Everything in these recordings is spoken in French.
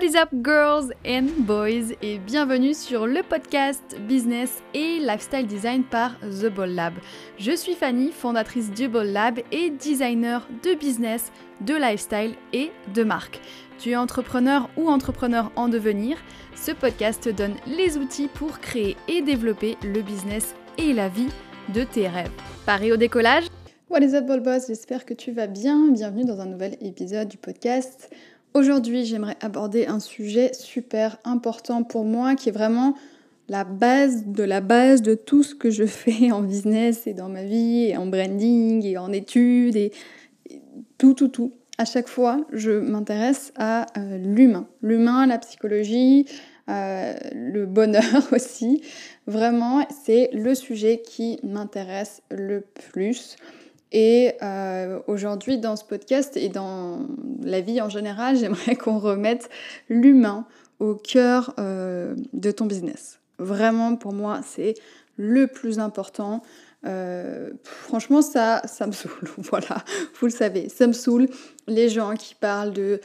What is up girls and boys? Et bienvenue sur le podcast Business et Lifestyle Design par The Ball Lab. Je suis Fanny, fondatrice du Ball Lab et designer de business, de lifestyle et de marque. Tu es entrepreneur ou entrepreneur en devenir, ce podcast te donne les outils pour créer et développer le business et la vie de tes rêves. Paris au décollage? What is up Ball Boss, j'espère que tu vas bien. Bienvenue dans un nouvel épisode du podcast. Aujourd'hui, j'aimerais aborder un sujet super important pour moi qui est vraiment la base de la base de tout ce que je fais en business et dans ma vie et en branding et en études et, tout, tout, tout. À chaque fois, je m'intéresse à euh, l'humain. L'humain, la psychologie, euh, le bonheur aussi. Vraiment, c'est le sujet qui m'intéresse le plus. Et euh, aujourd'hui, dans ce podcast et dans la vie en général, j'aimerais qu'on remette l'humain au cœur euh, de ton business. Vraiment, pour moi, c'est le plus important. Euh, franchement, ça, ça me saoule. Voilà, vous le savez, ça me saoule. Les gens qui parlent de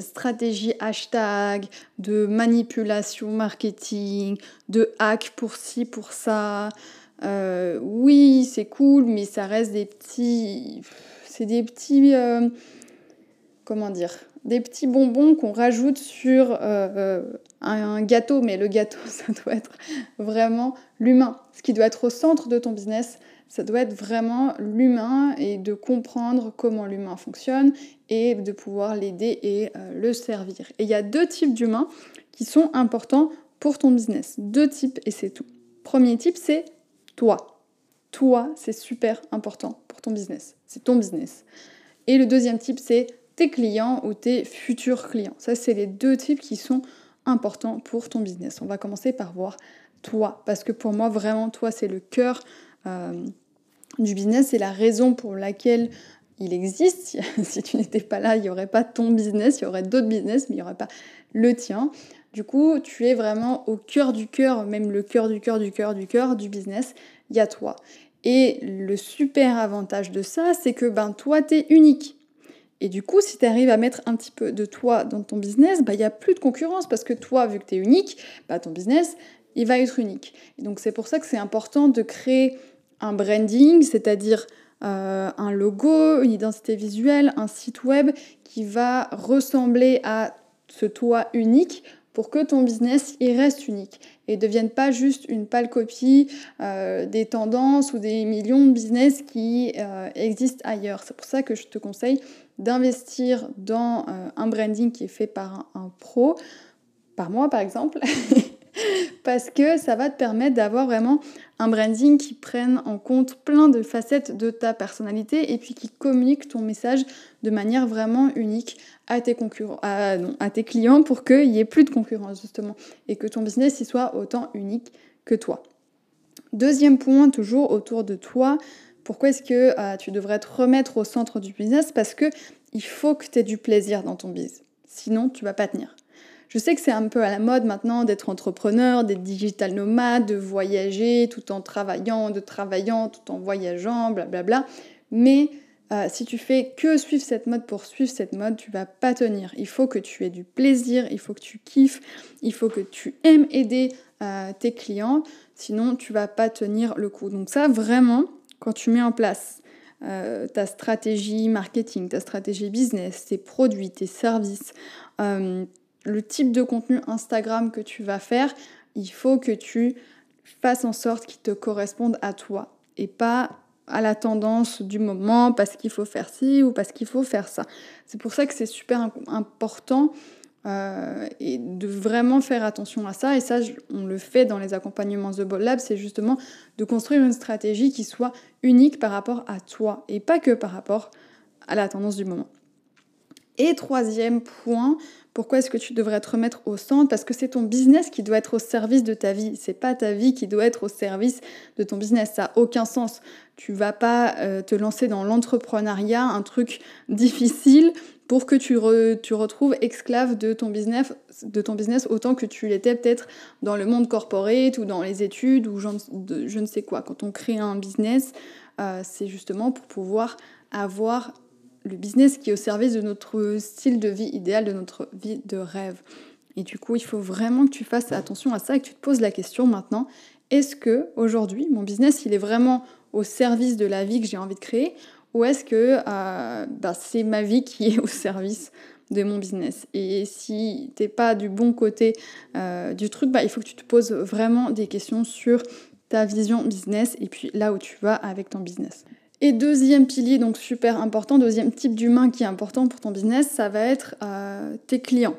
stratégie hashtag, de manipulation marketing, de hack pour ci, pour ça. Euh, oui, c'est cool, mais ça reste des petits. C'est des petits. Euh, comment dire Des petits bonbons qu'on rajoute sur euh, un, gâteau, mais le gâteau, ça doit être vraiment l'humain. Ce qui doit être au centre de ton business, ça doit être vraiment l'humain et de comprendre comment l'humain fonctionne et de pouvoir l'aider et le servir. Et il y a deux types d'humains qui sont importants pour ton business. Deux types et c'est tout. Premier type, c'est toi. Toi, c'est super important pour ton business. C'est ton business. Et le deuxième type, c'est tes clients ou tes futurs clients. Ça, c'est les deux types qui sont importants pour ton business. On va commencer par voir toi, parce que pour moi, vraiment, toi, c'est le cœur euh, du business, c'est la raison pour laquelle il existe. si tu n'étais pas là, il n'y aurait pas ton business, il y aurait d'autres business, mais il n'y aurait pas le tien. Du coup, tu es vraiment au cœur du cœur, même le cœur du cœur du cœur du cœur du business, il y a toi. Et le super avantage de ça, c'est que ben toi, tu es unique. Et du coup, si tu arrives à mettre un petit peu de toi dans ton business, bah, il n'y a plus de concurrence parce que toi, vu que tu es unique, bah, ton business, il va être unique. Et donc c'est pour ça que c'est important de créer un branding, c'est-à-dire euh, un logo, une identité visuelle, un site web qui va ressembler à ce toi unique pour que ton business il reste unique et ne devienne pas juste une pâle copie euh, des tendances ou des millions de business qui euh, existent ailleurs. C'est pour ça que je te conseille d'investir dans un branding qui est fait par un pro, par moi par exemple, parce que ça va te permettre d'avoir vraiment un branding qui prenne en compte plein de facettes de ta personnalité et puis qui communique ton message de manière vraiment unique à tes clients pour qu'il n'y ait plus de concurrence justement et que ton business y soit autant unique que toi. Deuxième point, toujours autour de toi, pourquoi est-ce que euh, tu devrais te remettre au centre du business? Parce que il faut que tu aies du plaisir dans ton business. Sinon, tu vas pas tenir. Je sais que c'est un peu à la mode maintenant d'être entrepreneur, d'être digital nomade, de voyager tout en travaillant, de travaillant tout en voyageant, blablabla. Mais euh, si tu fais que suivre cette mode pour suivre cette mode, tu vas pas tenir. Il faut que tu aies du plaisir, il faut que tu kiffes, il faut que tu aimes aider euh, tes clients, sinon tu vas pas tenir le coup. Donc ça vraiment, quand tu mets en place euh, ta stratégie marketing, ta stratégie business, tes produits, tes services, le type de contenu Instagram que tu vas faire, il faut que tu fasses en sorte qu'il te corresponde à toi et pas à la tendance du moment parce qu'il faut faire ci ou parce qu'il faut faire ça. C'est pour ça que c'est super important euh, de vraiment faire attention à ça. Et ça, on le fait dans les accompagnements The Ball Lab, c'est justement de construire une stratégie qui soit unique par rapport à toi et pas que par rapport à la tendance du moment. Et troisième point, pourquoi est-ce que tu devrais te remettre au centre? Parce que c'est ton business qui doit être au service de ta vie. C'est pas ta vie qui doit être au service de ton business. Ça n'a aucun sens. Tu vas pas euh, te lancer dans l'entrepreneuriat, un truc difficile pour que tu, tu retrouves esclave de ton business, de ton business autant que tu l'étais peut-être dans le monde corporate ou dans les études ou je, ne sais quoi. Quand on crée un business, euh, c'est justement pour pouvoir avoir le business qui est au service de notre style de vie idéal, de notre vie de rêve. Et du coup, il faut vraiment que tu fasses attention à ça et que tu te poses la question maintenant, est-ce que aujourd'hui mon business il est vraiment au service de la vie que j'ai envie de créer? Ou est-ce que euh, bah, c'est ma vie qui est au service de mon business? Et si t'es pas du bon côté euh, du truc, bah, il faut que tu te poses vraiment des questions sur ta vision business et puis là où tu vas avec ton business. Et deuxième pilier, donc super important, deuxième type d'humain qui est important pour ton business, ça va être euh, tes clients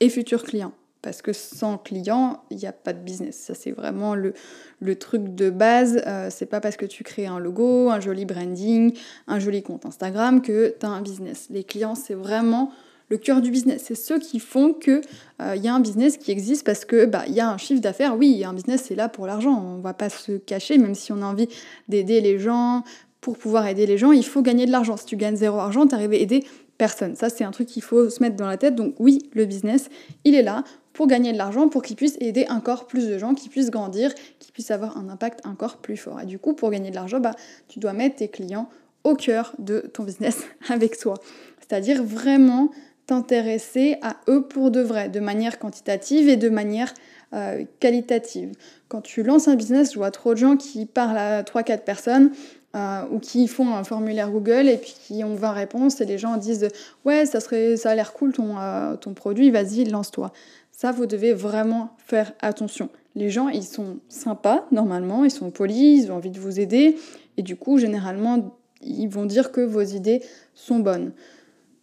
et futurs clients. Parce que sans clients, il n'y a pas de business. Ça, c'est vraiment le, le, truc de base. Euh, c'est pas parce que tu crées un logo, un joli branding, un joli compte Instagram que tu as un business. Les clients, c'est vraiment le cœur du business. C'est ceux qui font qu'il euh, y a un business qui existe parce que bah il y a un chiffre d'affaires. Oui, un business c'est là pour l'argent. On va pas se cacher, même si on a envie d'aider les gens. Pour pouvoir aider les gens, il faut gagner de l'argent. Si tu gagnes zéro argent, tu arrives à aider personne. Ça, c'est un truc qu'il faut se mettre dans la tête. Donc oui, le business, il est là pour gagner de l'argent, pour qu'il puisse aider encore plus de gens, qu'il puisse grandir, qu'il puisse avoir un impact encore plus fort. Et du coup, pour gagner de l'argent, bah, tu dois mettre tes clients au cœur de ton business avec toi. C'est-à-dire vraiment t'intéresser à eux pour de vrai, de manière quantitative et de manière euh, qualitative. Quand tu lances un business, je vois trop de gens qui parlent à 3-4 personnes euh, ou qui font un formulaire Google et puis qui ont 20 réponses et les gens disent ouais ça serait ça a l'air cool ton, euh, ton produit vas-y lance-toi ça vous devez vraiment faire attention. Les gens ils sont sympas normalement ils sont polis ils ont envie de vous aider et du coup généralement ils vont dire que vos idées sont bonnes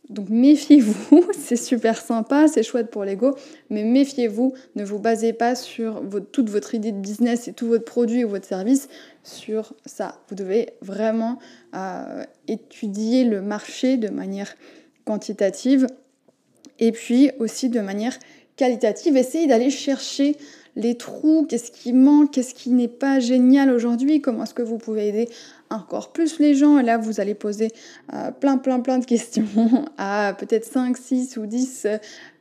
donc méfiez-vous, c'est super sympa, c'est chouette pour l'ego, mais méfiez-vous, ne vous basez pas sur toute votre idée de business et tout votre produit ou votre service sur ça. Vous devez vraiment euh, étudier le marché de manière quantitative et puis aussi de manière qualitative. Essayez d'aller chercher les trous, qu'est-ce qui manque, qu'est-ce qui n'est pas génial aujourd'hui, comment est-ce que vous pouvez aider encore plus les gens. Et là, vous allez poser euh, plein, plein, plein de questions à peut-être 5, 6 ou 10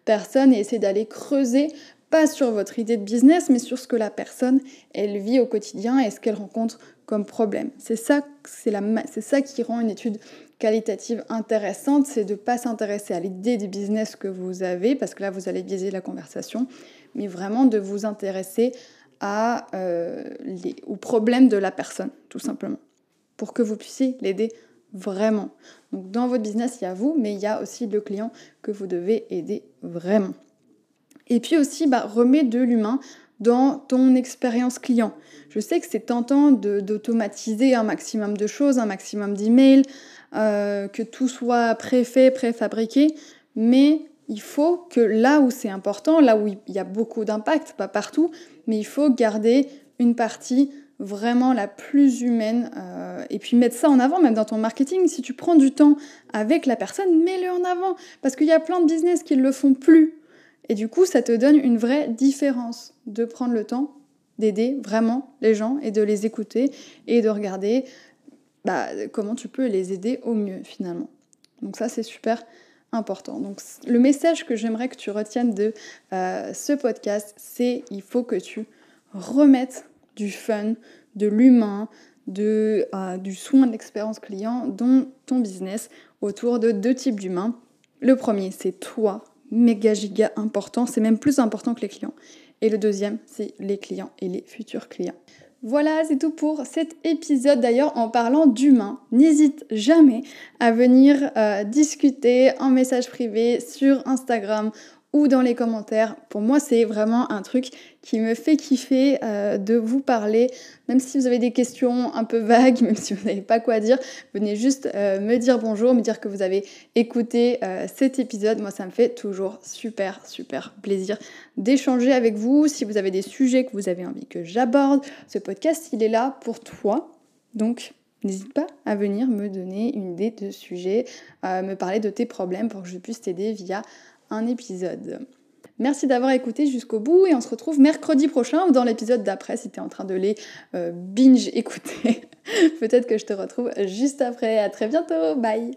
personnes et essayer d'aller creuser pas sur votre idée de business, mais sur ce que la personne, elle vit au quotidien et ce qu'elle rencontre comme problème. C'est ça, c'est ça qui rend une étude qualitative intéressante, c'est de ne pas s'intéresser à l'idée du business que vous avez, parce que là, vous allez biaiser la conversation, mais vraiment de vous intéresser à, euh, les, aux problèmes de la personne, tout simplement pour que vous puissiez l'aider vraiment. Donc dans votre business, il y a vous, mais il y a aussi le client que vous devez aider vraiment. Et puis aussi, bah, remets de l'humain dans ton expérience client. Je sais que c'est tentant d'automatiser un maximum de choses, un maximum d'emails, euh, que tout soit préfait, préfabriqué, mais il faut que là où c'est important, là où il y a beaucoup d'impact, pas partout, mais il faut garder une partie vraiment la plus humaine euh, et puis mettre ça en avant même dans ton marketing si tu prends du temps avec la personne mets-le en avant parce qu'il y a plein de business qui ne le font plus et du coup ça te donne une vraie différence de prendre le temps d'aider vraiment les gens et de les écouter et de regarder bah, comment tu peux les aider au mieux finalement. Donc ça c'est super important. Donc le message que j'aimerais que tu retiennes de euh, ce podcast c'est il faut que tu remettes du fun, de l'humain, de, euh, du soin de l'expérience client dans ton business autour de deux types d'humains. Le premier, c'est toi, méga giga important, c'est même plus important que les clients. Et le deuxième, c'est les clients et les futurs clients. Voilà, c'est tout pour cet épisode. D'ailleurs, en parlant d'humain, n'hésite jamais à venir euh, discuter en message privé sur Instagram ou dans les commentaires. Pour moi, c'est vraiment un truc qui me fait kiffer euh, de vous parler. Même si vous avez des questions un peu vagues, même si vous n'avez pas quoi dire, venez juste euh, me dire bonjour, me dire que vous avez écouté euh, cet épisode. Moi, ça me fait toujours super, super plaisir d'échanger avec vous. Si vous avez des sujets que vous avez envie que j'aborde, ce podcast, il est là pour toi. Donc, N'hésite pas à venir me donner une idée de sujet, me parler de tes problèmes pour que je puisse t'aider via un épisode. Merci d'avoir écouté jusqu'au bout et on se retrouve mercredi prochain ou dans l'épisode d'après si tu es en train de les euh, binge écouter. Peut-être que je te retrouve juste après. À très bientôt. Bye.